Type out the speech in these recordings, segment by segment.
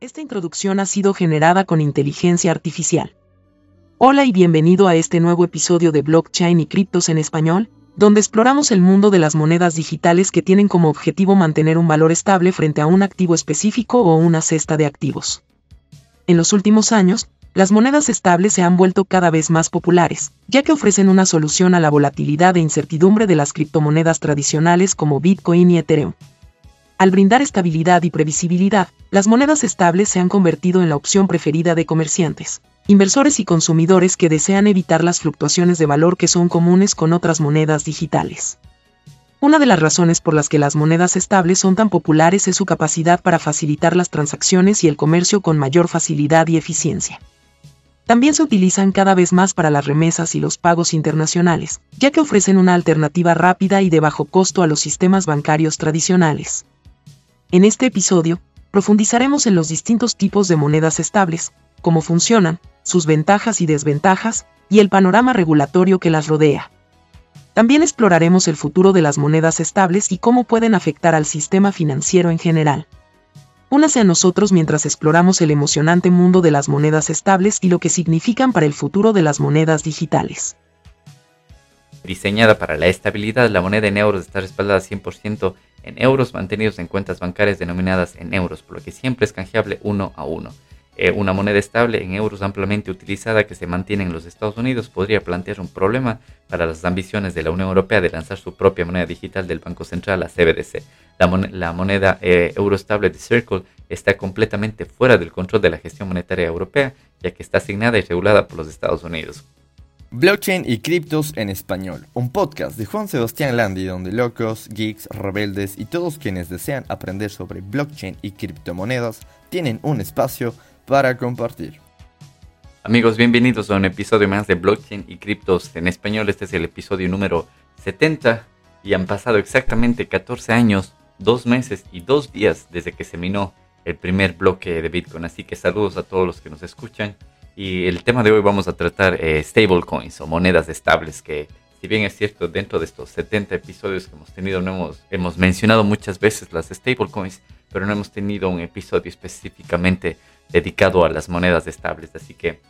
Esta introducción ha sido generada con inteligencia artificial. Hola y bienvenido a este nuevo episodio de Blockchain y Criptos en Español, donde exploramos el mundo de las monedas digitales que tienen como objetivo mantener un valor estable frente a un activo específico o una cesta de activos. En los últimos años, las monedas estables se han vuelto cada vez más populares, ya que ofrecen una solución a la volatilidad e incertidumbre de las criptomonedas tradicionales como Bitcoin y Ethereum. Al brindar estabilidad y previsibilidad, las monedas estables se han convertido en la opción preferida de comerciantes, inversores y consumidores que desean evitar las fluctuaciones de valor que son comunes con otras monedas digitales. Una de las razones por las que las monedas estables son tan populares es su capacidad para facilitar las transacciones y el comercio con mayor facilidad y eficiencia. También se utilizan cada vez más para las remesas y los pagos internacionales, ya que ofrecen una alternativa rápida y de bajo costo a los sistemas bancarios tradicionales. En este episodio, profundizaremos en los distintos tipos de monedas estables, cómo funcionan, sus ventajas y desventajas, y el panorama regulatorio que las rodea. También exploraremos el futuro de las monedas estables y cómo pueden afectar al sistema financiero en general. Únase a nosotros mientras exploramos el emocionante mundo de las monedas estables y lo que significan para el futuro de las monedas digitales. Diseñada para la estabilidad, la moneda en euros está respaldada 100% en euros mantenidos en cuentas bancarias denominadas en euros, por lo que siempre es canjeable uno a uno. Eh, una moneda estable en euros ampliamente utilizada que se mantiene en los Estados Unidos podría plantear un problema para las ambiciones de la Unión Europea de lanzar su propia moneda digital del Banco Central, la CBDC. La, moneda eh, euro estable de Circle está completamente fuera del control de la gestión monetaria europea, ya que está asignada y regulada por los Estados Unidos. Blockchain y criptos en español, un podcast de Juan Sebastián Landi donde locos, geeks, rebeldes y todos quienes desean aprender sobre blockchain y criptomonedas tienen un espacio para compartir. Amigos, bienvenidos a un episodio más de Blockchain y criptos en español. Este es el episodio número 70 y han pasado exactamente 14 años, 2 meses y 2 días desde que se minó el primer bloque de Bitcoin. Así que saludos a todos los que nos escuchan y el tema de hoy vamos a tratar eh, stablecoins o monedas estables que si bien es cierto dentro de estos 70 episodios que hemos tenido no hemos, hemos mencionado muchas veces las stablecoins, pero no hemos tenido un episodio específicamente dedicado a las monedas estables. Así que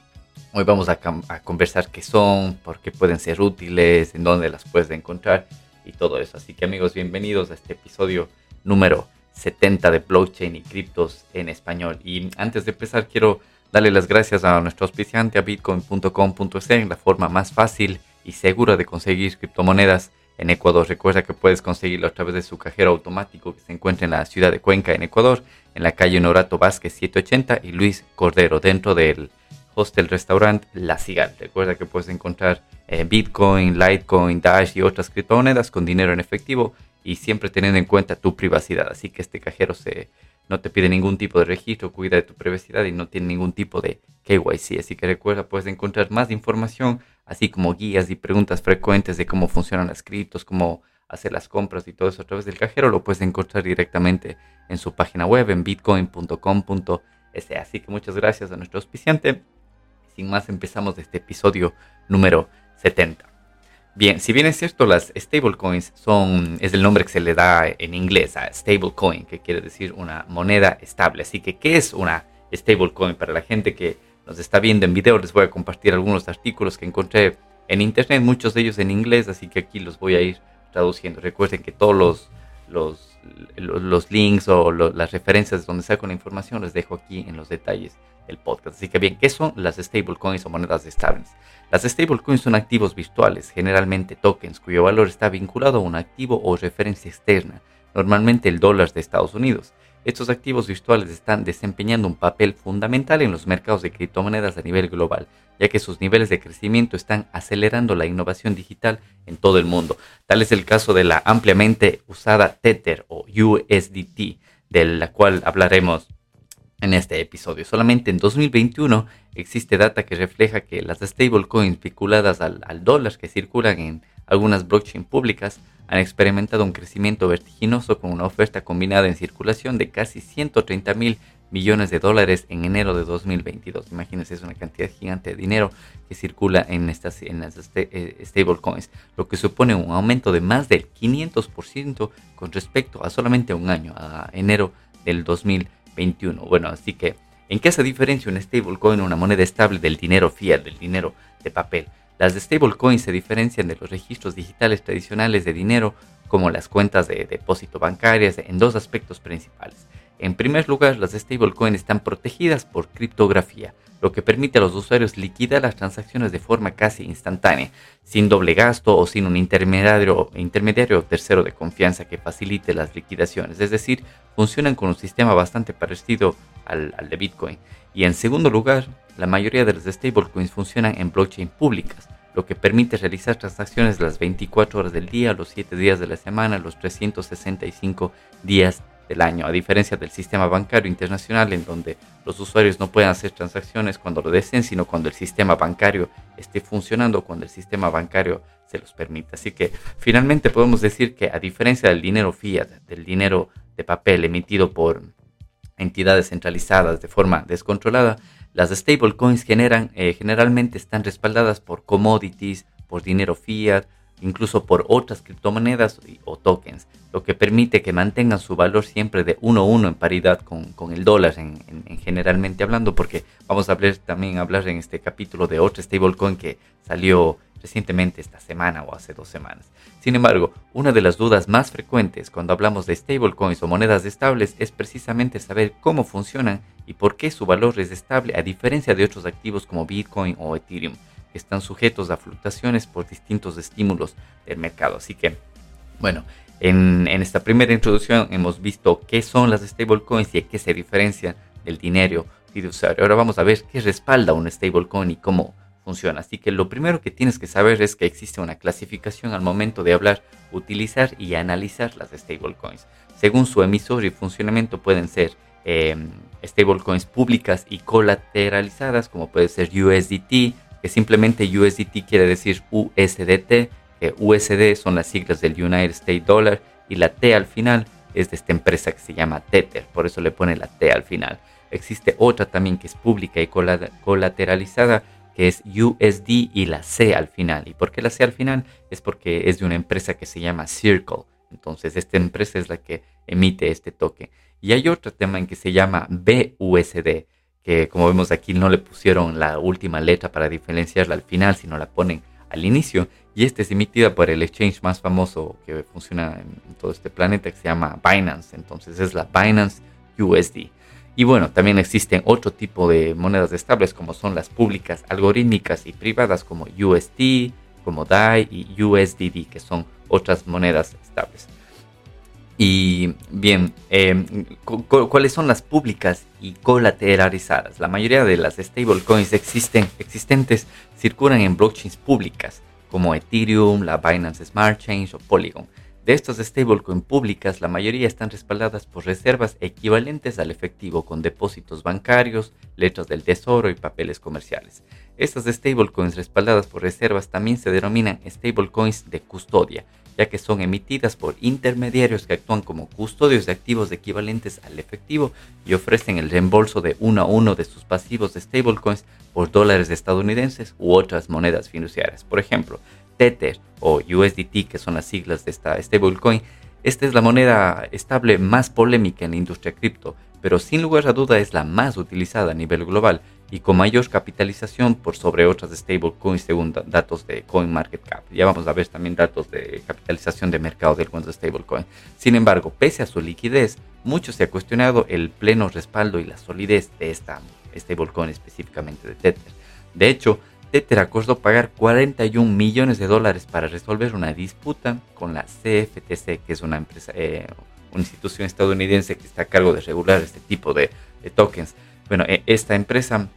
hoy vamos a, a conversar qué son, por qué pueden ser útiles, en dónde las puedes encontrar y todo eso. Así que amigos, bienvenidos a este episodio número 70 de blockchain y criptos en español. Y antes de empezar quiero Dale las gracias a nuestro auspiciante a bitcoin.com.es, la forma más fácil y segura de conseguir criptomonedas en Ecuador. Recuerda que puedes conseguirlo a través de su cajero automático que se encuentra en la ciudad de Cuenca, en Ecuador, en la calle Norato Vázquez 780 y Luis Cordero, dentro del hostel restaurant La Cigal. Recuerda que puedes encontrar eh, Bitcoin, Litecoin, Dash y otras criptomonedas con dinero en efectivo y siempre teniendo en cuenta tu privacidad. Así que este cajero se no te pide ningún tipo de registro, cuida de tu privacidad y no tiene ningún tipo de KYC. Así que recuerda, puedes encontrar más información, así como guías y preguntas frecuentes de cómo funcionan las criptos, cómo hacer las compras y todo eso a través del cajero. Lo puedes encontrar directamente en su página web en bitcoin.com.es. Así que muchas gracias a nuestro auspiciante. Sin más, empezamos este episodio número 70. Bien, si bien es cierto, las stablecoins son, es el nombre que se le da en inglés a stablecoin, que quiere decir una moneda estable. Así que, ¿qué es una stablecoin? Para la gente que nos está viendo en video, les voy a compartir algunos artículos que encontré en internet, muchos de ellos en inglés, así que aquí los voy a ir traduciendo. Recuerden que todos los, los, los links o las referencias donde saco la información les dejo aquí en los detalles del podcast. Así que bien, ¿qué son las stablecoins o monedas estables? Las stablecoins son activos virtuales, generalmente tokens, cuyo valor está vinculado a un activo o referencia externa, normalmente el dólar de Estados Unidos. Estos activos virtuales están desempeñando un papel fundamental en los mercados de criptomonedas a nivel global, ya que sus niveles de crecimiento están acelerando la innovación digital en todo el mundo. Tal es el caso de la ampliamente usada Tether o USDT, de la cual hablaremos en este episodio. Solamente en 2021 existe data que refleja que las stablecoins vinculadas al, dólar que circulan en algunas blockchain públicas han experimentado un crecimiento vertiginoso con una oferta combinada en circulación de casi 130 mil millones de dólares en enero de 2022. Imagínense, es una cantidad gigante de dinero que circula en, estas, en las eh, stablecoins, lo que supone un aumento de más del 500% con respecto a solamente un año, a enero del 2022 2021. Bueno, así que, ¿en qué se diferencia un stablecoin, una moneda estable del dinero fiat, del dinero de papel? Las stablecoins se diferencian de los registros digitales tradicionales de dinero, como las cuentas de depósito bancarias, en dos aspectos principales. En primer lugar, las stablecoins están protegidas por criptografía, lo que permite a los usuarios liquidar las transacciones de forma casi instantánea, sin doble gasto o sin un intermediario, tercero de confianza que facilite las liquidaciones. Es decir, funcionan con un sistema bastante parecido al, al de Bitcoin. Y en segundo lugar, la mayoría de las stablecoins funcionan en blockchain públicas, lo que permite realizar transacciones las 24 horas del día, los 7 días de la semana, los 365 días del año, a diferencia del sistema bancario internacional en donde los usuarios no pueden hacer transacciones cuando lo deseen, sino cuando el sistema bancario esté funcionando, cuando el sistema bancario se los permite. Así que finalmente podemos decir que a diferencia del dinero fiat, del dinero de papel emitido por entidades centralizadas de forma descontrolada, las stablecoins generan, eh, generalmente están respaldadas por commodities, por dinero fiat, incluso por otras criptomonedas o tokens, lo que permite que mantengan su valor siempre de 1 a 1 en paridad con, el dólar en, generalmente hablando, porque vamos a hablar también hablar en este capítulo de otro stablecoin que salió recientemente esta semana o hace dos semanas. Sin embargo, una de las dudas más frecuentes cuando hablamos de stablecoins o monedas estables es precisamente saber cómo funcionan y por qué su valor es estable a diferencia de otros activos como Bitcoin o Ethereum están sujetos a fluctuaciones por distintos estímulos del mercado. Así que, bueno, en, esta primera introducción hemos visto qué son las stablecoins y qué se diferencian del dinero fiduciario. Ahora vamos a ver qué respalda un stablecoin y cómo funciona. Así que lo primero que tienes que saber es que existe una clasificación al momento de hablar, utilizar y analizar las stablecoins. Según su emisor y funcionamiento pueden ser eh, stablecoins públicas y colateralizadas, como puede ser USDT, que simplemente USDT quiere decir USDT, que USD son las siglas del United States Dollar y la T al final es de esta empresa que se llama Tether, por eso le pone la T al final. Existe otra también que es pública y colateralizada que es USD y la C al final. ¿Y por qué la C al final? Es porque es de una empresa que se llama Circle. Entonces esta empresa es la que emite este toque. Y hay otra también que se llama BUSD, que como vemos aquí no le pusieron la última letra para diferenciarla al final, sino la ponen al inicio. Y esta es emitida por el exchange más famoso que funciona en, todo este planeta, que se llama Binance. Entonces es la Binance USD. Y bueno, también existen otro tipo de monedas estables como son las públicas, algorítmicas y privadas como USD, como DAI y USDD, que son otras monedas estables. Y bien, em, ¿cuáles son las públicas y colateralizadas? La mayoría de las stablecoins existen, existentes circulan en blockchains públicas como Ethereum, la Binance Smart Chain o Polygon. De estas stablecoins públicas, la mayoría están respaldadas por reservas equivalentes al efectivo con depósitos bancarios, letras del tesoro y papeles comerciales. Estas stablecoins respaldadas por reservas también se denominan stablecoins de custodia ya que son emitidas por intermediarios que actúan como custodios de activos equivalentes al efectivo y ofrecen el reembolso de uno a uno de sus pasivos de stablecoins por dólares estadounidenses u otras monedas fiduciarias. Por ejemplo, Tether o USDT, que son las siglas de esta stablecoin, esta es la moneda estable más polémica en la industria cripto, pero sin lugar a duda es la más utilizada a nivel global y con mayor capitalización por sobre otras stablecoins según datos de CoinMarketCap. Ya vamos a ver también datos de capitalización de mercado de algunos stablecoins. Sin embargo, pese a su liquidez, mucho se ha cuestionado el pleno respaldo y la solidez de esta stablecoin específicamente de Tether. De hecho, Tether acordó pagar 41 millones de dólares para resolver una disputa con la CFTC, que es una empresa, eh, una institución estadounidense que está a cargo de regular este tipo de, de tokens. Bueno, e, esta empresa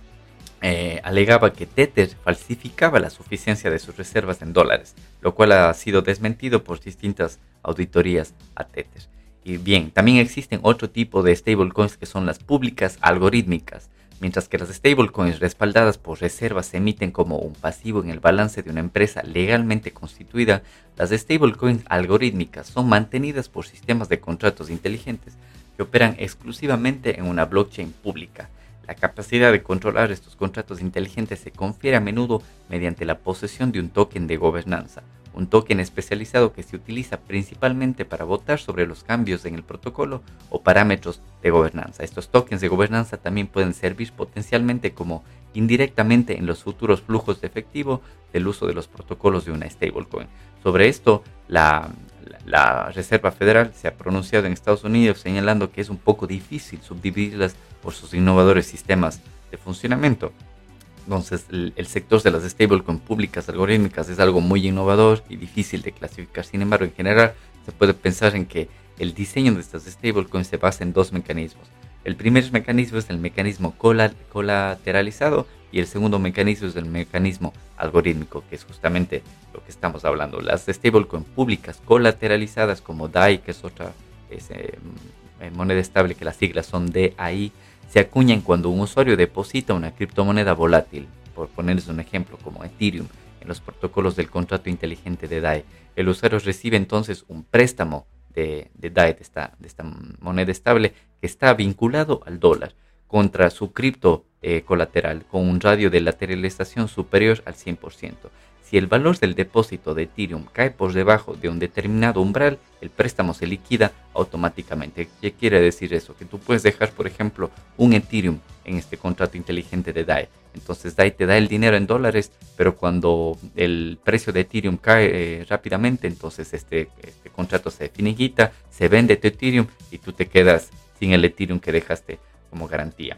eh, alegaba que Tether falsificaba la suficiencia de sus reservas en dólares, lo cual ha sido desmentido por distintas auditorías a Tether. Y bien, también existen otro tipo de stablecoins que son las públicas algorítmicas, mientras que las stablecoins respaldadas por reservas se emiten como un pasivo en el balance de una empresa legalmente constituida, las stablecoins algorítmicas son mantenidas por sistemas de contratos inteligentes que operan exclusivamente en una blockchain pública la capacidad de controlar estos contratos inteligentes se confiere a menudo mediante la posesión de un token de gobernanza, un token especializado que se utiliza principalmente para votar sobre los cambios en el protocolo o parámetros de gobernanza. Estos tokens de gobernanza también pueden servir potencialmente como indirectamente en los futuros flujos de efectivo del uso de los protocolos de una stablecoin. Sobre esto, la, la Reserva Federal se ha pronunciado en Estados Unidos señalando que es un poco difícil subdividirlas por sus innovadores sistemas de funcionamiento. Entonces, el, sector de las stablecoins públicas algorítmicas es algo muy innovador y difícil de clasificar. Sin embargo, en general, se puede pensar en que el diseño de estas stablecoins se basa en dos mecanismos. El primer mecanismo es el mecanismo colateralizado y el segundo mecanismo es el mecanismo algorítmico, que es justamente lo que estamos hablando. Las stablecoins públicas colateralizadas como DAI, que es otra eh, moneda estable que las siglas son DAI, se acuñan cuando un usuario deposita una criptomoneda volátil, por ponerles un ejemplo como Ethereum, en los protocolos del contrato inteligente de DAI. El usuario recibe entonces un préstamo de, DAI, de esta, de esta, moneda estable, que está vinculado al dólar contra su cripto eh, colateral con un radio de lateralización superior al 100%. Si el valor del depósito de Ethereum cae por debajo de un determinado umbral, el préstamo se liquida automáticamente. ¿Qué quiere decir eso? Que tú puedes dejar, por ejemplo, un Ethereum en este contrato inteligente de DAI. Entonces DAI te da el dinero en dólares, pero cuando el precio de Ethereum cae eh, rápidamente, entonces este, este contrato se finiquita, se vende tu Ethereum y tú te quedas sin el Ethereum que dejaste como garantía.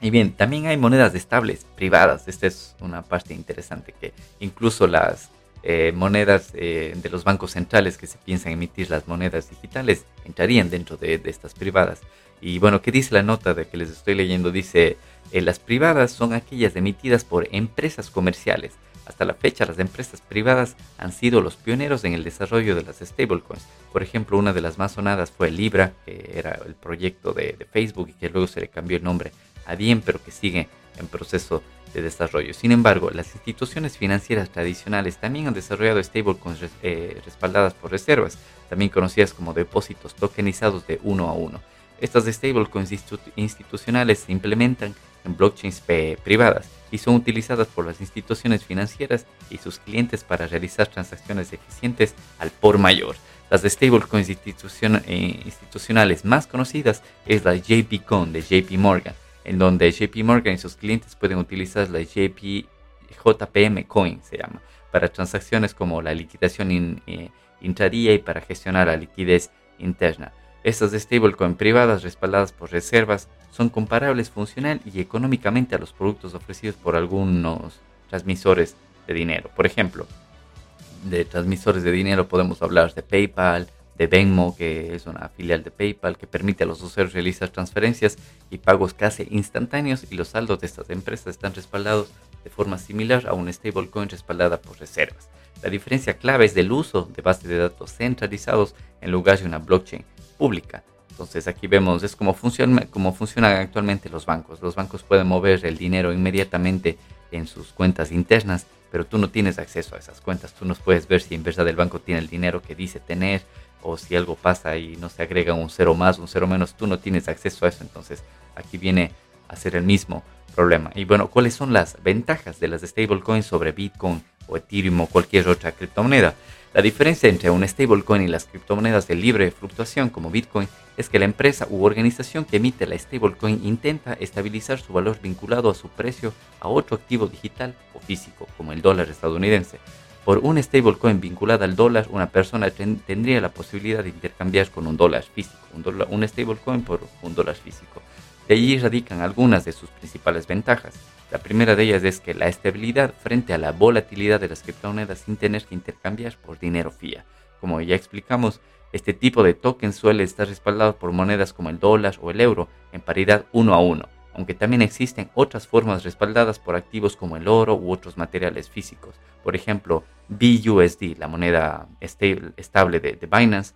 Y bien, también hay monedas estables privadas. Esta es una parte interesante que incluso las eh, monedas eh, de los bancos centrales que se piensan emitir las monedas digitales entrarían dentro de, estas privadas. Y bueno, ¿qué dice la nota de que les estoy leyendo? Dice, eh, las privadas son aquellas emitidas por empresas comerciales. Hasta la fecha, las empresas privadas han sido los pioneros en el desarrollo de las stablecoins. Por ejemplo, una de las más sonadas fue Libra, que era el proyecto de, Facebook y que luego se le cambió el nombre a bien, pero que sigue en proceso de desarrollo. Sin embargo, las instituciones financieras tradicionales también han desarrollado stablecoins eh, respaldadas por reservas, también conocidas como depósitos tokenizados de uno a uno. Estas stablecoins institucionales se implementan en blockchains privadas y son utilizadas por las instituciones financieras y sus clientes para realizar transacciones eficientes al por mayor. Las stablecoins eh, institucionales más conocidas es la JPCon de JP Morgan, en donde JP Morgan y sus clientes pueden utilizar la JP, JPM Coin, se llama, para transacciones como la liquidación eh, intradía y para gestionar la liquidez interna. Estas stablecoin privadas respaldadas por reservas son comparables funcional y económicamente a los productos ofrecidos por algunos transmisores de dinero. Por ejemplo, de transmisores de dinero podemos hablar de PayPal, de Venmo, que es una filial de PayPal que permite a los usuarios realizar transferencias y pagos casi instantáneos y los saldos de estas empresas están respaldados de forma similar a una stablecoin respaldada por reservas. La diferencia clave es del uso de bases de datos centralizados en lugar de una blockchain pública. Entonces aquí vemos es como, funciona, como funcionan actualmente los bancos. Los bancos pueden mover el dinero inmediatamente en sus cuentas internas, pero tú no tienes acceso a esas cuentas. Tú no puedes ver si en verdad el banco tiene el dinero que dice tener o si algo pasa y no se agrega un cero más, un cero menos, tú no tienes acceso a eso. Entonces aquí viene a ser el mismo problema. Y bueno, ¿cuáles son las ventajas de las stablecoins sobre Bitcoin o Ethereum o cualquier otra criptomoneda? La diferencia entre un stablecoin y las criptomonedas de libre fluctuación como Bitcoin es que la empresa u organización que emite la stablecoin intenta estabilizar su valor vinculado a su precio a otro activo digital o físico, como el dólar estadounidense. Por un stablecoin vinculada al dólar, una persona tendría la posibilidad de intercambiar con un dólar físico, un, un stablecoin por un dólar físico. De allí radican algunas de sus principales ventajas. La primera de ellas es que la estabilidad frente a la volatilidad de las criptomonedas sin tener que intercambiar por dinero fiat. Como ya explicamos, este tipo de token suele estar respaldado por monedas como el dólar o el euro en paridad uno a uno, aunque también existen otras formas respaldadas por activos como el oro u otros materiales físicos. Por ejemplo, BUSD, la moneda estable de, Binance,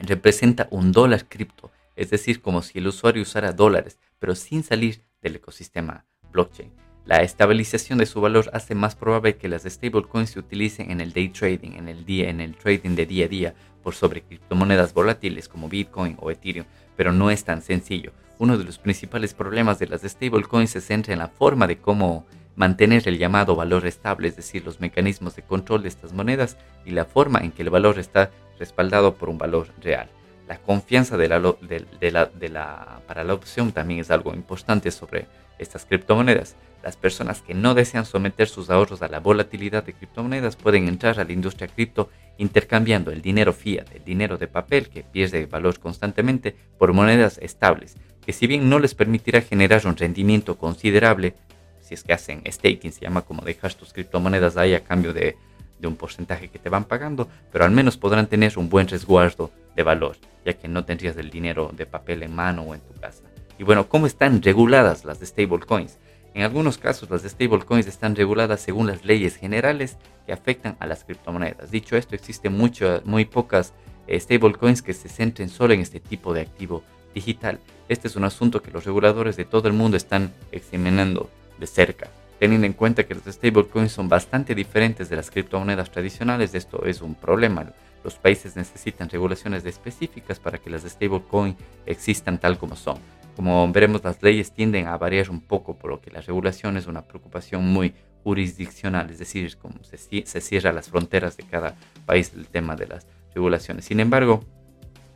representa un dólar cripto, es decir, como si el usuario usara dólares, pero sin salir del ecosistema blockchain. La estabilización de su valor hace más probable que las stablecoins se utilicen en el day trading, en el, día, en el trading de día a día, por sobre criptomonedas volátiles como Bitcoin o Ethereum, pero no es tan sencillo uno de los principales problemas de las stablecoins se centra en la forma de cómo mantener el llamado valor estable, es decir, los mecanismos de control de estas monedas y la forma en que el valor está respaldado por un valor real. La confianza de la, de, de la, para la opción también es algo importante sobre estas criptomonedas. Las personas que no desean someter sus ahorros a la volatilidad de criptomonedas pueden entrar a la industria cripto intercambiando el dinero fiat, el dinero de papel que pierde valor constantemente, por monedas estables, que si bien no les permitirá generar un rendimiento considerable, si es que hacen staking, se llama como dejar tus criptomonedas ahí a cambio de, de un porcentaje que te van pagando, pero al menos podrán tener un buen resguardo de valor, ya que no tendrías el dinero de papel en mano o en tu casa. Y bueno, ¿cómo están reguladas las de stablecoins? En algunos casos, las stablecoins están reguladas según las leyes generales que afectan a las criptomonedas. Dicho esto, existen muy pocas eh, stablecoins que se centren solo en este tipo de activo digital. Este es un asunto que los reguladores de todo el mundo están examinando de cerca. Teniendo en cuenta que las stablecoins son bastante diferentes de las criptomonedas tradicionales, esto es un problema. Los países necesitan regulaciones específicas para que las stablecoins existan tal como son. Como veremos, las leyes tienden a variar un poco, por lo que la regulación es una preocupación muy jurisdiccional, es decir, como se, se cierra las fronteras de cada país el tema de las regulaciones. Sin embargo,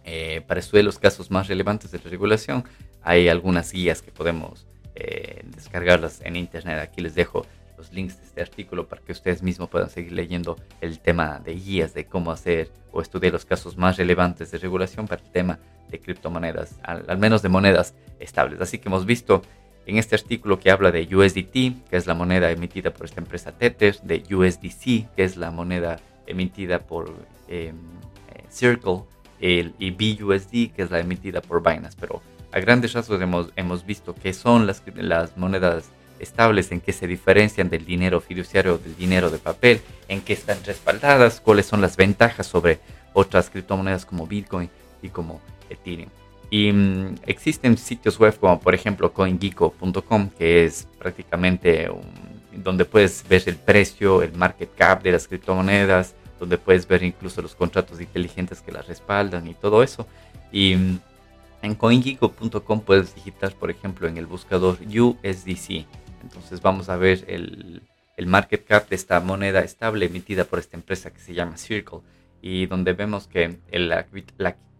eh, para estudiar los casos más relevantes de la regulación, hay algunas guías que podemos eh, descargarlas en internet. Aquí les dejo los links de este artículo para que ustedes mismos puedan seguir leyendo el tema de guías de cómo hacer o estudiar los casos más relevantes de regulación para el tema de criptomonedas, al, menos de monedas estables. Así que hemos visto en este artículo que habla de USDT, que es la moneda emitida por esta empresa Tether, de USDC, que es la moneda emitida por eh, Circle, el, y BUSD, que es la emitida por Binance. Pero a grandes rasgos hemos, hemos visto qué son las, las monedas estables, en qué se diferencian del dinero fiduciario o del dinero de papel, en qué están respaldadas, cuáles son las ventajas sobre otras criptomonedas como Bitcoin y como Ethereum. Y mm, existen sitios web como por ejemplo CoinGeeko.com, que es prácticamente donde puedes ver el precio, el market cap de las criptomonedas, donde puedes ver incluso los contratos inteligentes que las respaldan y todo eso. Y mm, en CoinGeeko.com puedes digitar, por ejemplo, en el buscador USDC. Entonces vamos a ver el, market cap de esta moneda estable emitida por esta empresa que se llama Circle y donde vemos que la,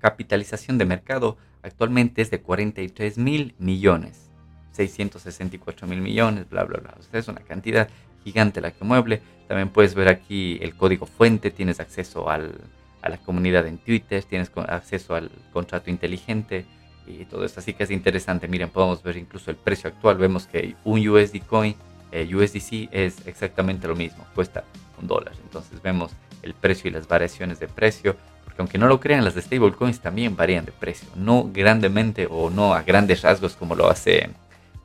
capitalización de mercado actualmente es de 43 mil millones, 664 mil millones, bla, bla, bla. O es una cantidad gigante la que mueble. También puedes ver aquí el código fuente, tienes acceso a la comunidad en Twitter, tienes acceso al contrato inteligente y todo esto. Así que es interesante. Miren, podemos ver incluso el precio actual. Vemos que un USD coin, eh, USDC, es exactamente lo mismo, cuesta un dólar. Entonces vemos el precio y las variaciones de precio porque aunque no lo crean, las de stablecoins también varían de precio. No grandemente o no a grandes rasgos como lo hace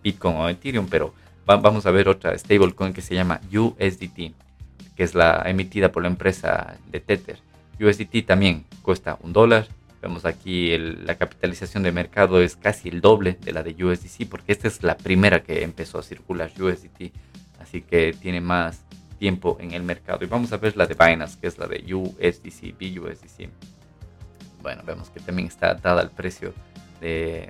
Bitcoin o Ethereum, pero vamos a ver otra stablecoin que se llama USDT, que es la emitida por la empresa de Tether. USDT también cuesta un dólar. Vemos aquí la capitalización de mercado es casi el doble de la de USDC, porque esta es la primera que empezó a circular USDT, así que tiene más tiempo en el mercado. Y vamos a ver la de Binance, que es la de USDC, BUSDC. Bueno, vemos que también está dada al precio de,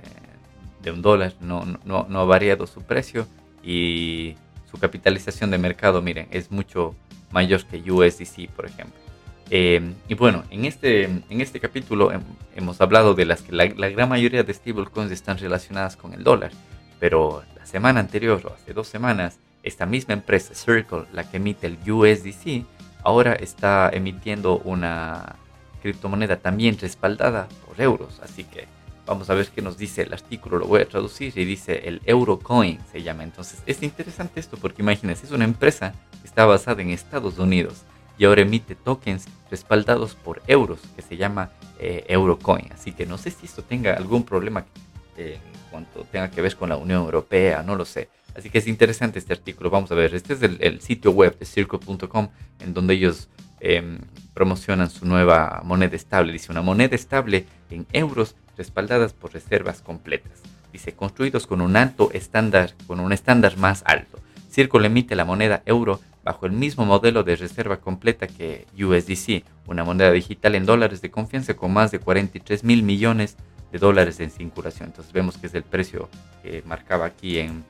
de un dólar, no, no, no, ha variado su precio y su capitalización de mercado, miren, es mucho mayor que USDC, por ejemplo. Eh, y bueno, en este, en este capítulo hemos hablado de las que la, la, gran mayoría de stablecoins están relacionadas con el dólar, pero la semana anterior o hace dos semanas esta misma empresa, Circle, la que emite el USDC, ahora está emitiendo una criptomoneda también respaldada por euros. Así que vamos a ver qué nos dice el artículo, lo voy a traducir y dice el Eurocoin se llama. Entonces es interesante esto porque imagínense, es una empresa que está basada en Estados Unidos y ahora emite tokens respaldados por euros que se llama eh, Eurocoin. Así que no sé si esto tenga algún problema eh, en cuanto tenga que ver con la Unión Europea, no lo sé. Así que es interesante este artículo. Vamos a ver, este es el, sitio web de Circle.com en donde ellos em, promocionan su nueva moneda estable. Dice una moneda estable en euros respaldadas por reservas completas. Dice construidos con un alto estándar, con un estándar más alto. Circle emite la moneda euro bajo el mismo modelo de reserva completa que USDC, una moneda digital en dólares de confianza con más de 43 mil millones de dólares en circulación. Entonces vemos que es el precio que marcaba aquí en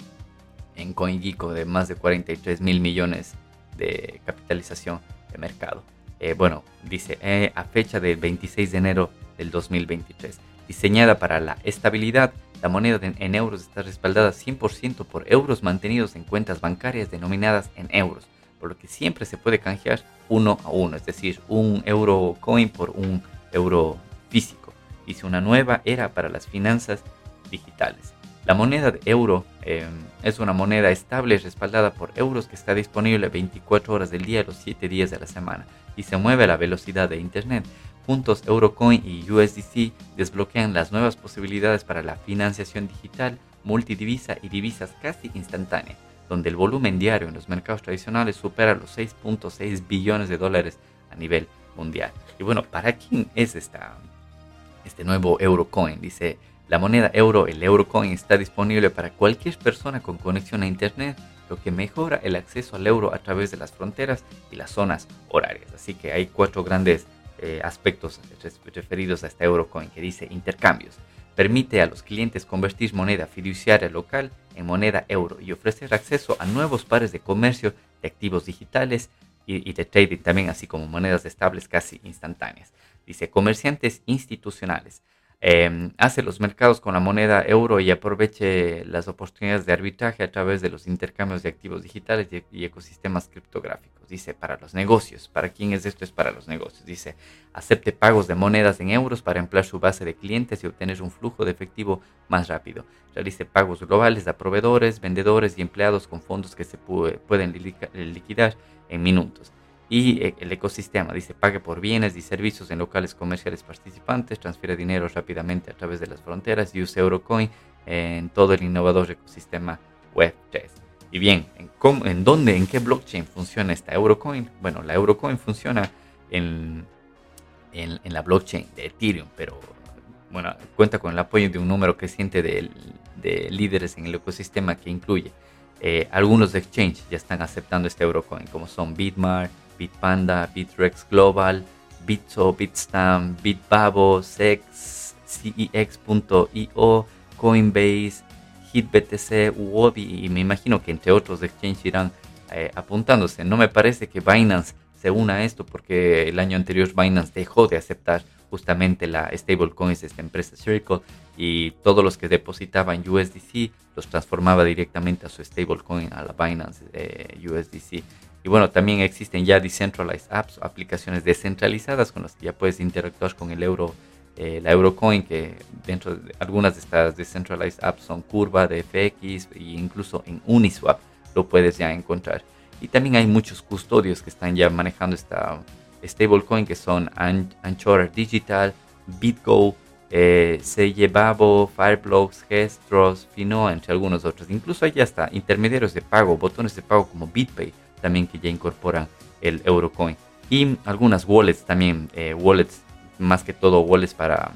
en CoinGeeko de más de 43 mil millones de capitalización de mercado. Eh, bueno, dice, eh, a fecha del 26 de enero del 2023, diseñada para la estabilidad, la moneda en euros está respaldada 100% por euros mantenidos en cuentas bancarias denominadas en euros, por lo que siempre se puede canjear uno a uno, es decir, un euro coin por un euro físico. Dice una nueva era para las finanzas digitales. La moneda de euro em, es una moneda estable respaldada por euros que está disponible 24 horas del día, los 7 días de la semana y se mueve a la velocidad de Internet. Juntos, Eurocoin y USDC desbloquean las nuevas posibilidades para la financiación digital, multidivisa y divisas casi instantáneas, donde el volumen diario en los mercados tradicionales supera los 6.6 billones de dólares a nivel mundial. Y bueno, ¿para quién es esta, este nuevo Eurocoin? Dice la moneda euro, el Eurocoin, está disponible para cualquier persona con conexión a Internet, lo que mejora el acceso al euro a través de las fronteras y las zonas horarias. Así que hay cuatro grandes eh, aspectos referidos a este Eurocoin que dice intercambios. Permite a los clientes convertir moneda fiduciaria local en moneda euro y ofrecer acceso a nuevos pares de comercio de activos digitales y, de trading también, así como monedas estables casi instantáneas. Dice comerciantes institucionales Em, hace los mercados con la moneda euro y aproveche las oportunidades de arbitraje a través de los intercambios de activos digitales y, ecosistemas criptográficos. Dice, para los negocios, ¿para quién es esto? Es para los negocios. Dice, acepte pagos de monedas en euros para ampliar su base de clientes y obtener un flujo de efectivo más rápido. Realice pagos globales a proveedores, vendedores y empleados con fondos que se pueden liquidar en minutos y eh, el ecosistema. Dice, pague por bienes y servicios en locales comerciales participantes, transfiere dinero rápidamente a través de las fronteras y use Eurocoin en todo el innovador ecosistema Web3. Y bien, ¿en, ¿en dónde, en qué blockchain funciona esta Eurocoin? Bueno, la Eurocoin funciona en, en, la blockchain de Ethereum, pero bueno, cuenta con el apoyo de un número creciente de, de líderes en el ecosistema que incluye eh, algunos exchanges ya están aceptando este Eurocoin, como son Bitmart, Bitpanda, Bitrex Global, Bitso, Bitstamp, Bitbabo, Sex, CEX.io, Coinbase, HitBTC, Wobi y me imagino que entre otros exchanges irán eh, apuntándose. No me parece que Binance se una a esto porque el año anterior Binance dejó de aceptar justamente la stablecoins de esta empresa Circle y todos los que depositaban USDC los transformaba directamente a su stablecoin, a la Binance eh, USDC. Y bueno, también existen ya decentralized apps, aplicaciones descentralizadas con las que ya puedes interactuar con el euro, eh, la Eurocoin, que dentro de algunas de estas decentralized apps son Curva, DFX e incluso en Uniswap lo puedes ya encontrar. Y también hay muchos custodios que están ya manejando esta stablecoin que son Anchor Digital, BitGo, eh, Fireblocks, Gestros, Fino, entre algunos otros. Incluso hay hasta intermediarios de pago, botones de pago como BitPay también que ya incorporan el Eurocoin. Y algunas wallets también, eh, wallets, más que todo wallets para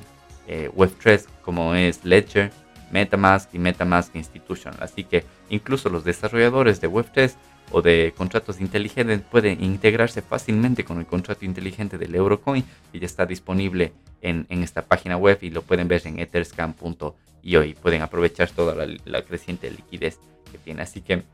eh, Web3 como es Ledger, Metamask y Metamask Institutional. Así que incluso los desarrolladores de Web3 o de contratos inteligentes pueden integrarse fácilmente con el contrato inteligente del Eurocoin que ya está disponible en, esta página web y lo pueden ver en etherscan.io y pueden aprovechar toda la creciente liquidez que tiene. Así que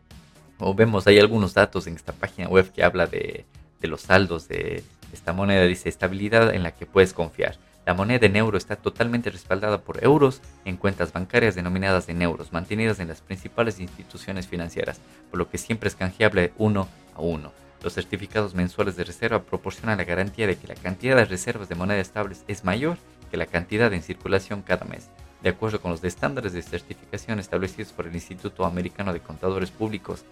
como vemos, hay algunos datos en esta página web que habla de, los saldos de esta moneda. Dice estabilidad en la que puedes confiar. La moneda en euro está totalmente respaldada por euros en cuentas bancarias denominadas en euros, mantenidas en las principales instituciones financieras, por lo que siempre es canjeable uno a uno. Los certificados mensuales de reserva proporcionan la garantía de que la cantidad de reservas de moneda estables es mayor que la cantidad en circulación cada mes, de acuerdo con los estándares de certificación establecidos por el Instituto Americano de Contadores Públicos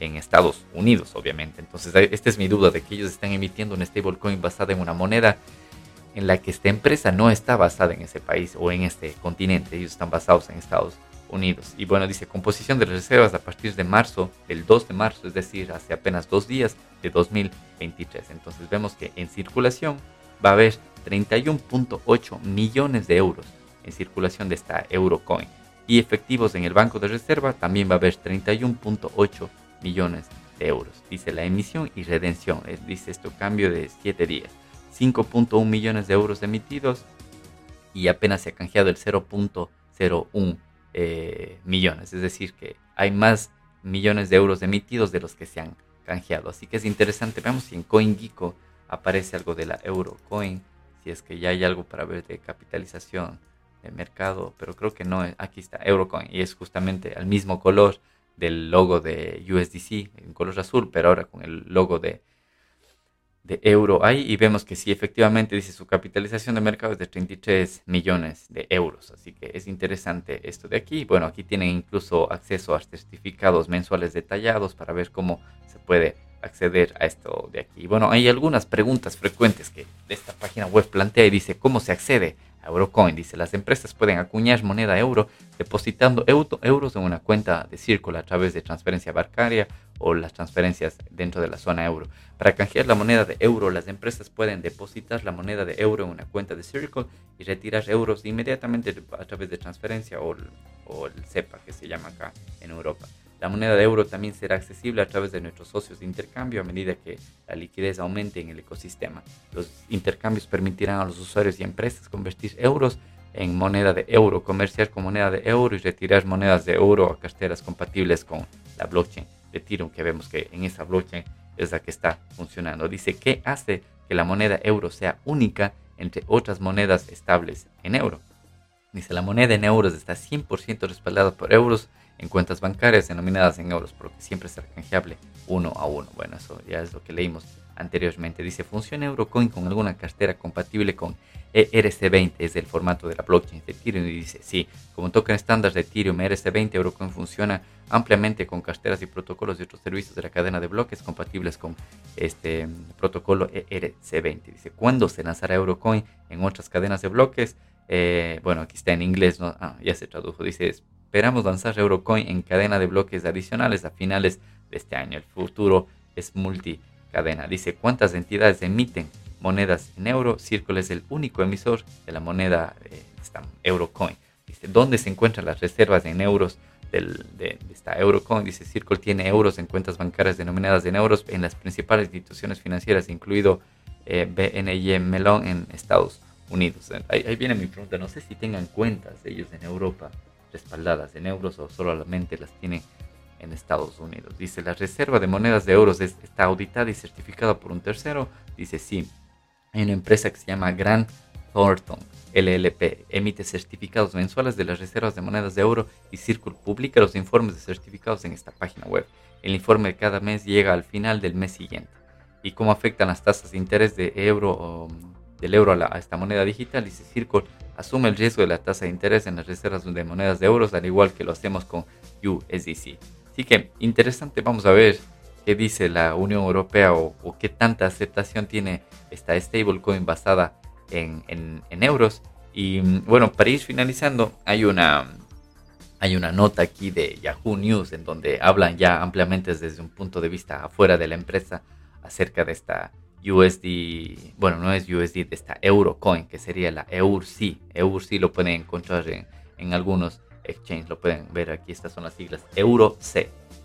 en Estados Unidos, obviamente. Entonces, esta es mi duda de que ellos están emitiendo una stablecoin basada en una moneda en la que esta empresa no está basada en ese país o en este continente. Ellos están basados en Estados Unidos. Y bueno, dice composición de reservas a partir de marzo, el 2 de marzo, es decir, hace apenas dos días de 2023. Entonces vemos que en circulación va a haber 31.8 millones de euros en circulación de esta Eurocoin. Y efectivos en el banco de reserva también va a haber 31.8 millones de euros. Dice la emisión y redención, dice esto cambio de 7 días. 5.1 millones de euros emitidos y apenas se ha canjeado el 0.01 eh, millones. Es decir, que hay más millones de euros emitidos de los que se han canjeado. Así que es interesante. Veamos si en CoinGeeko aparece algo de la Eurocoin, si es que ya hay algo para ver de capitalización de mercado, pero creo que no. Aquí está Eurocoin y es justamente el mismo color del logo de USDC, en color azul, pero ahora con el logo de de euro ahí y vemos que sí, efectivamente dice su capitalización de mercado es de 33 millones de euros. Así que es interesante esto de aquí. Bueno, aquí tienen incluso acceso a certificados mensuales detallados para ver cómo se puede acceder a esto de aquí. Bueno, hay algunas preguntas frecuentes que esta página web plantea y dice cómo se accede Eurocoin. Dice, las empresas pueden acuñar moneda euro depositando euros en una cuenta de círculo a través de transferencia bancaria o las transferencias dentro de la zona euro. Para canjear la moneda de euro, las empresas pueden depositar la moneda de euro en una cuenta de Circle y retirar euros inmediatamente a través de transferencia o, o el CEPA que se llama acá en Europa. La moneda de euro también será accesible a través de nuestros socios de intercambio a medida que la liquidez aumente en el ecosistema. Los intercambios permitirán a los usuarios y empresas convertir euros en moneda de euro, comerciar con moneda de euro y retirar monedas de euro a carteras compatibles con la blockchain de Ethereum, que vemos que en esa blockchain es la que está funcionando. Dice, ¿qué hace que la moneda euro sea única entre otras monedas estables en euro? Dice, la moneda en euros está 100% respaldada por euros en cuentas bancarias denominadas en euros, porque siempre será canjeable uno a uno. Bueno, eso ya es lo que leímos anteriormente. Dice, ¿funciona Eurocoin con alguna cartera compatible con ERC20? Es el formato de la blockchain de Ethereum. Y dice, sí, como token estándar de Ethereum ERC20, Eurocoin funciona ampliamente con carteras y protocolos y otros servicios de la cadena de bloques compatibles con este protocolo ERC20. Dice, ¿cuándo se lanzará Eurocoin en otras cadenas de bloques? Eh, bueno, aquí está en inglés. Ah, ya se tradujo. Dice, Esperamos lanzar Eurocoin en cadena de bloques adicionales a finales de este año. El futuro es multicadena. Dice cuántas entidades emiten monedas en euro. Circle es el único emisor de la moneda Eurocoin. Dice dónde se encuentran las reservas en euros de, esta Eurocoin. Dice Circle tiene euros en cuentas bancarias denominadas en euros en las principales instituciones financieras, incluido eh, BNY Melon en Estados Unidos. Ahí, ahí viene mi pregunta. No sé si tengan cuentas ellos en Europa respaldadas en euros o solamente las tiene en Estados Unidos. Dice, la reserva de monedas de euros está auditada y certificada por un tercero. Dice, sí. Hay una empresa que se llama Grant Thornton LLP. Emite certificados mensuales de las reservas de monedas de euro y Circle publica los informes de certificados en esta página web. El informe de cada mes llega al final del mes siguiente. ¿Y cómo afectan las tasas de interés de euro o del euro a, esta moneda digital, dice Circle, asume el riesgo de la tasa de interés en las reservas de monedas de euros, al igual que lo hacemos con USDC. Así que interesante, vamos a ver qué dice la Unión Europea o, qué tanta aceptación tiene esta stablecoin basada en, en, euros. Y bueno, para ir finalizando, hay una, hay una nota aquí de Yahoo News en donde hablan ya ampliamente desde un punto de vista afuera de la empresa acerca de esta USD, bueno, no es USD, de esta Eurocoin, que sería la EURC. EURC lo pueden encontrar en, algunos exchanges, lo pueden ver aquí, estas son las siglas EUROC,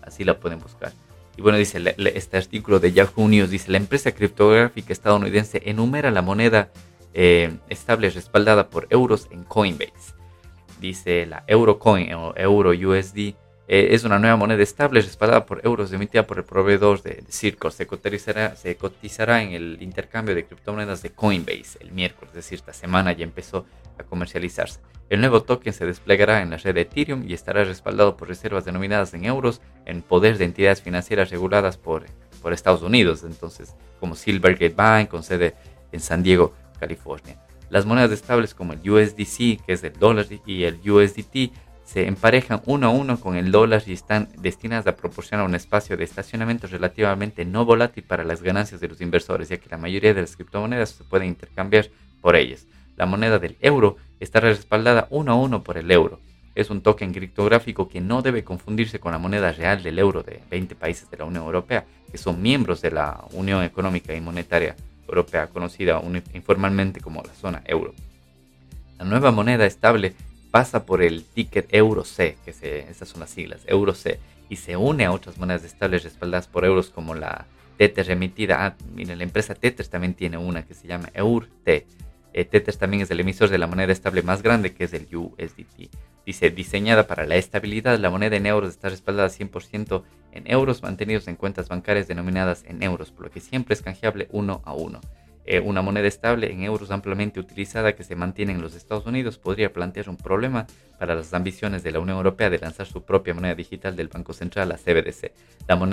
así la pueden buscar. Y bueno, dice este artículo de Yahoo News, dice, la empresa criptográfica estadounidense enumera la moneda eh, estable respaldada por euros en Coinbase. Dice la Eurocoin o Euro USD eh, es una nueva moneda estable respaldada por euros emitida por el proveedor de, Circle. Se cotizará, se cotizará en el intercambio de criptomonedas de Coinbase el miércoles, es decir, esta semana ya empezó a comercializarse. El nuevo token se desplegará en la red de Ethereum y estará respaldado por reservas denominadas en euros en poder de entidades financieras reguladas por, por Estados Unidos, entonces como Silvergate Bank con sede en San Diego, California. Las monedas estables como el USDC, que es el dólar, y el USDT se emparejan uno a uno con el dólar y están destinadas a proporcionar un espacio de estacionamiento relativamente no volátil para las ganancias de los inversores, ya que la mayoría de las criptomonedas se pueden intercambiar por ellas. La moneda del euro está respaldada uno a uno por el euro. Es un token criptográfico que no debe confundirse con la moneda real del euro de 20 países de la Unión Europea, que son miembros de la Unión Económica y Monetaria Europea, conocida informalmente como la zona euro. La nueva moneda estable pasa por el ticket EUROC, que se, esas son las siglas, EUROC, y se une a otras monedas estables respaldadas por euros como la Tether remitida. Ah, miren, la empresa Tether también tiene una que se llama EURT. Eh, Tether también es el emisor de la moneda estable más grande, que es el USDT. Dice, diseñada para la estabilidad, la moneda en euros está respaldada 100% en euros mantenidos en cuentas bancarias denominadas en euros, por lo que siempre es canjeable uno a uno. Eh, una moneda estable en euros ampliamente utilizada que se mantiene en los Estados Unidos podría plantear un problema para las ambiciones de la Unión Europea de lanzar su propia moneda digital del Banco Central, la CBDC.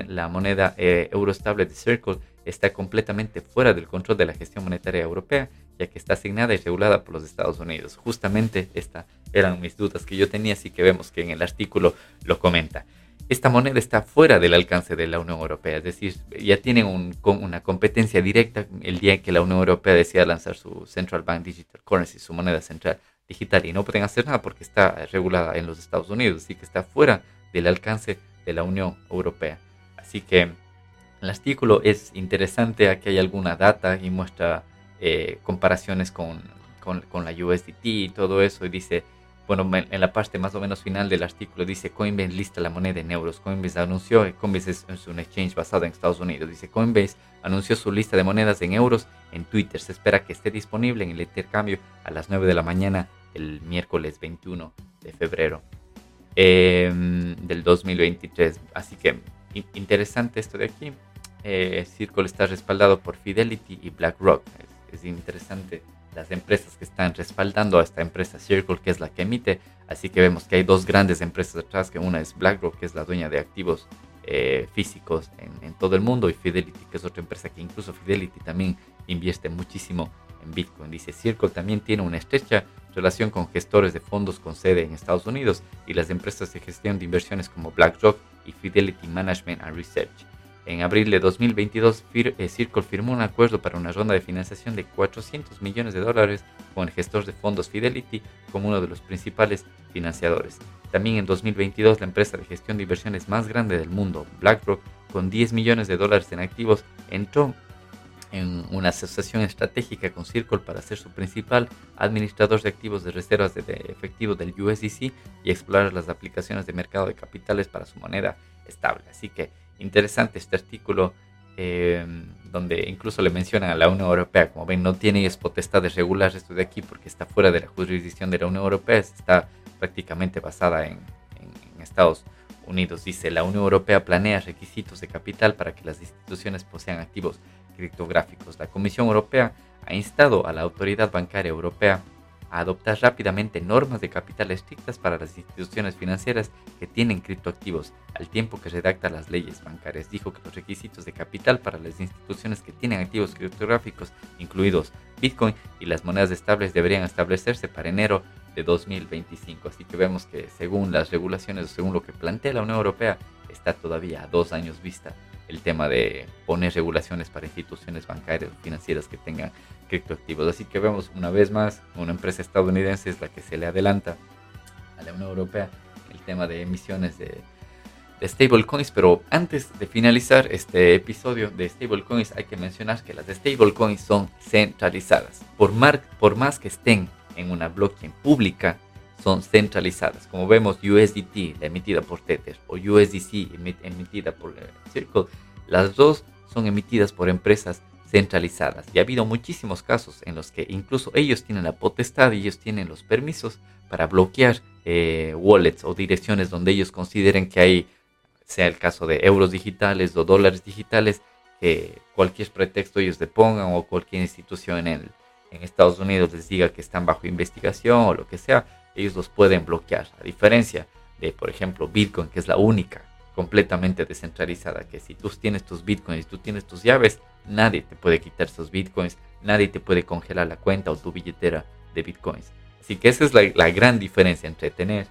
La, moneda eh, euro estable de Circle está completamente fuera del control de la gestión monetaria europea, ya que está asignada y regulada por los Estados Unidos. Justamente estas eran mis dudas que yo tenía, así que vemos que en el artículo lo comenta esta moneda está fuera del alcance de la Unión Europea, es decir, ya tienen una competencia directa el día que la Unión Europea decida lanzar su Central Bank Digital Currency, su moneda central digital, y no pueden hacer nada porque está regulada en los Estados Unidos, así que está fuera del alcance de la Unión Europea. Así que el artículo es interesante, aquí hay alguna data y muestra eh, comparaciones con, con, con la USDT y todo eso, y dice bueno, en la parte más o menos final del artículo dice Coinbase lista la moneda en euros. Coinbase anunció, Coinbase es, un exchange basado en Estados Unidos. Dice Coinbase anunció su lista de monedas en euros en Twitter. Se espera que esté disponible en el intercambio a las 9 de la mañana el miércoles 21 de febrero em, del 2023. Así que interesante esto de aquí. Eh, Circle está respaldado por Fidelity y BlackRock. es interesante las empresas que están respaldando a esta empresa Circle, que es la que emite. Así que vemos que hay dos grandes empresas detrás, que una es BlackRock, que es la dueña de activos eh, físicos en, todo el mundo, y Fidelity, que es otra empresa que incluso Fidelity también invierte muchísimo en Bitcoin. Dice Circle también tiene una estrecha relación con gestores de fondos con sede en Estados Unidos y las empresas de gestión de inversiones como BlackRock y Fidelity Management and Research. En abril de 2022, eh, Circle firmó un acuerdo para una ronda de financiación de 400 millones de dólares con el gestor de fondos Fidelity como uno de los principales financiadores. También en 2022, la empresa de gestión de inversiones más grande del mundo, BlackRock, con 10 millones de dólares en activos, entró en una asociación estratégica con Circle para ser su principal administrador de activos de reservas de efectivo del USDC y explorar las aplicaciones de mercado de capitales para su moneda estable. Así que interesante este artículo eh, donde incluso le mencionan a la Unión Europea, como ven, no tiene potestad de regular esto de aquí porque está fuera de la jurisdicción de la Unión Europea, está prácticamente basada en, en Estados Unidos. Dice, la Unión Europea planea requisitos de capital para que las instituciones posean activos criptográficos. La Comisión Europea ha instado a la Autoridad Bancaria Europea a adoptar rápidamente normas de capital estrictas para las instituciones financieras que tienen criptoactivos, al tiempo que redacta las leyes bancarias. Dijo que los requisitos de capital para las instituciones que tienen activos criptográficos, incluidos Bitcoin y las monedas estables, deberían establecerse para enero de 2025. Así que vemos que según las regulaciones, según lo que plantea la Unión Europea, está todavía a dos años vista el tema de poner regulaciones para instituciones bancarias o financieras que tengan criptoactivos. Así que vemos una vez más, una empresa estadounidense es la que se le adelanta a la Unión Europea el tema de emisiones de, de stablecoins. Pero antes de finalizar este episodio de stablecoins, hay que mencionar que las stablecoins son centralizadas. Por, por más que estén en una blockchain pública, son centralizadas. Como vemos, USDT, emitida por Tether, o USDC, emitida por eh, Circle, las dos son emitidas por empresas centralizadas. Y ha habido muchísimos casos en los que incluso ellos tienen la potestad ellos tienen los permisos para bloquear eh, wallets o direcciones donde ellos consideren que hay, sea el caso de euros digitales o dólares digitales, que cualquier pretexto ellos le pongan o cualquier institución en, en Estados Unidos les diga que están bajo investigación o lo que sea, ellos los pueden bloquear. A diferencia de, por ejemplo, Bitcoin, que es la única completamente descentralizada, que si tú tienes tus Bitcoins, tú tienes tus llaves, nadie te puede quitar esos Bitcoins, nadie te puede congelar la cuenta o tu billetera de Bitcoins. Así que esa es la, gran diferencia entre tener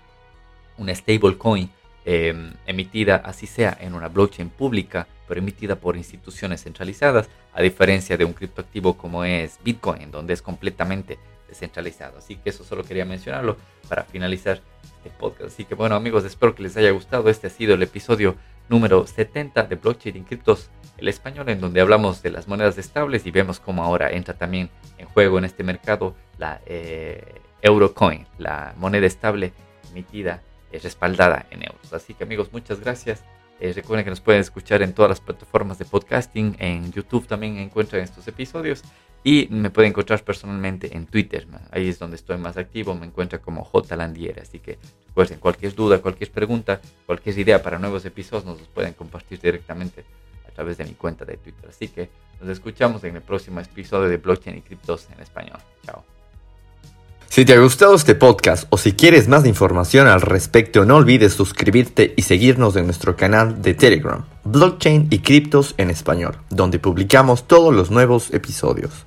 una stablecoin em, emitida así sea en una blockchain pública, pero emitida por instituciones centralizadas, a diferencia de un criptoactivo como es Bitcoin, donde es completamente descentralizado. Así que eso solo quería mencionarlo para finalizar este podcast. Así que bueno amigos, espero que les haya gustado. Este ha sido el episodio número 70 de Blockchain y Criptos, el español, en donde hablamos de las monedas estables y vemos cómo ahora entra también en juego en este mercado la eh, Eurocoin, la moneda estable emitida, y respaldada en euros. Así que amigos, muchas gracias. Eh, recuerden que nos pueden escuchar en todas las plataformas de podcasting. En YouTube también encuentran estos episodios. Y me puede encontrar personalmente en Twitter. Ahí es donde estoy más activo. Me encuentra como J. Landiera. Así que recuerden, cualquier duda, cualquier pregunta, cualquier idea para nuevos episodios nos los pueden compartir directamente a través de mi cuenta de Twitter. Así que nos escuchamos en el próximo episodio de Blockchain y Criptos en español. Chao. Si te ha gustado este podcast o si quieres más información al respecto, no olvides suscribirte y seguirnos en nuestro canal de Telegram, Blockchain y Criptos en Español, donde publicamos todos los nuevos episodios.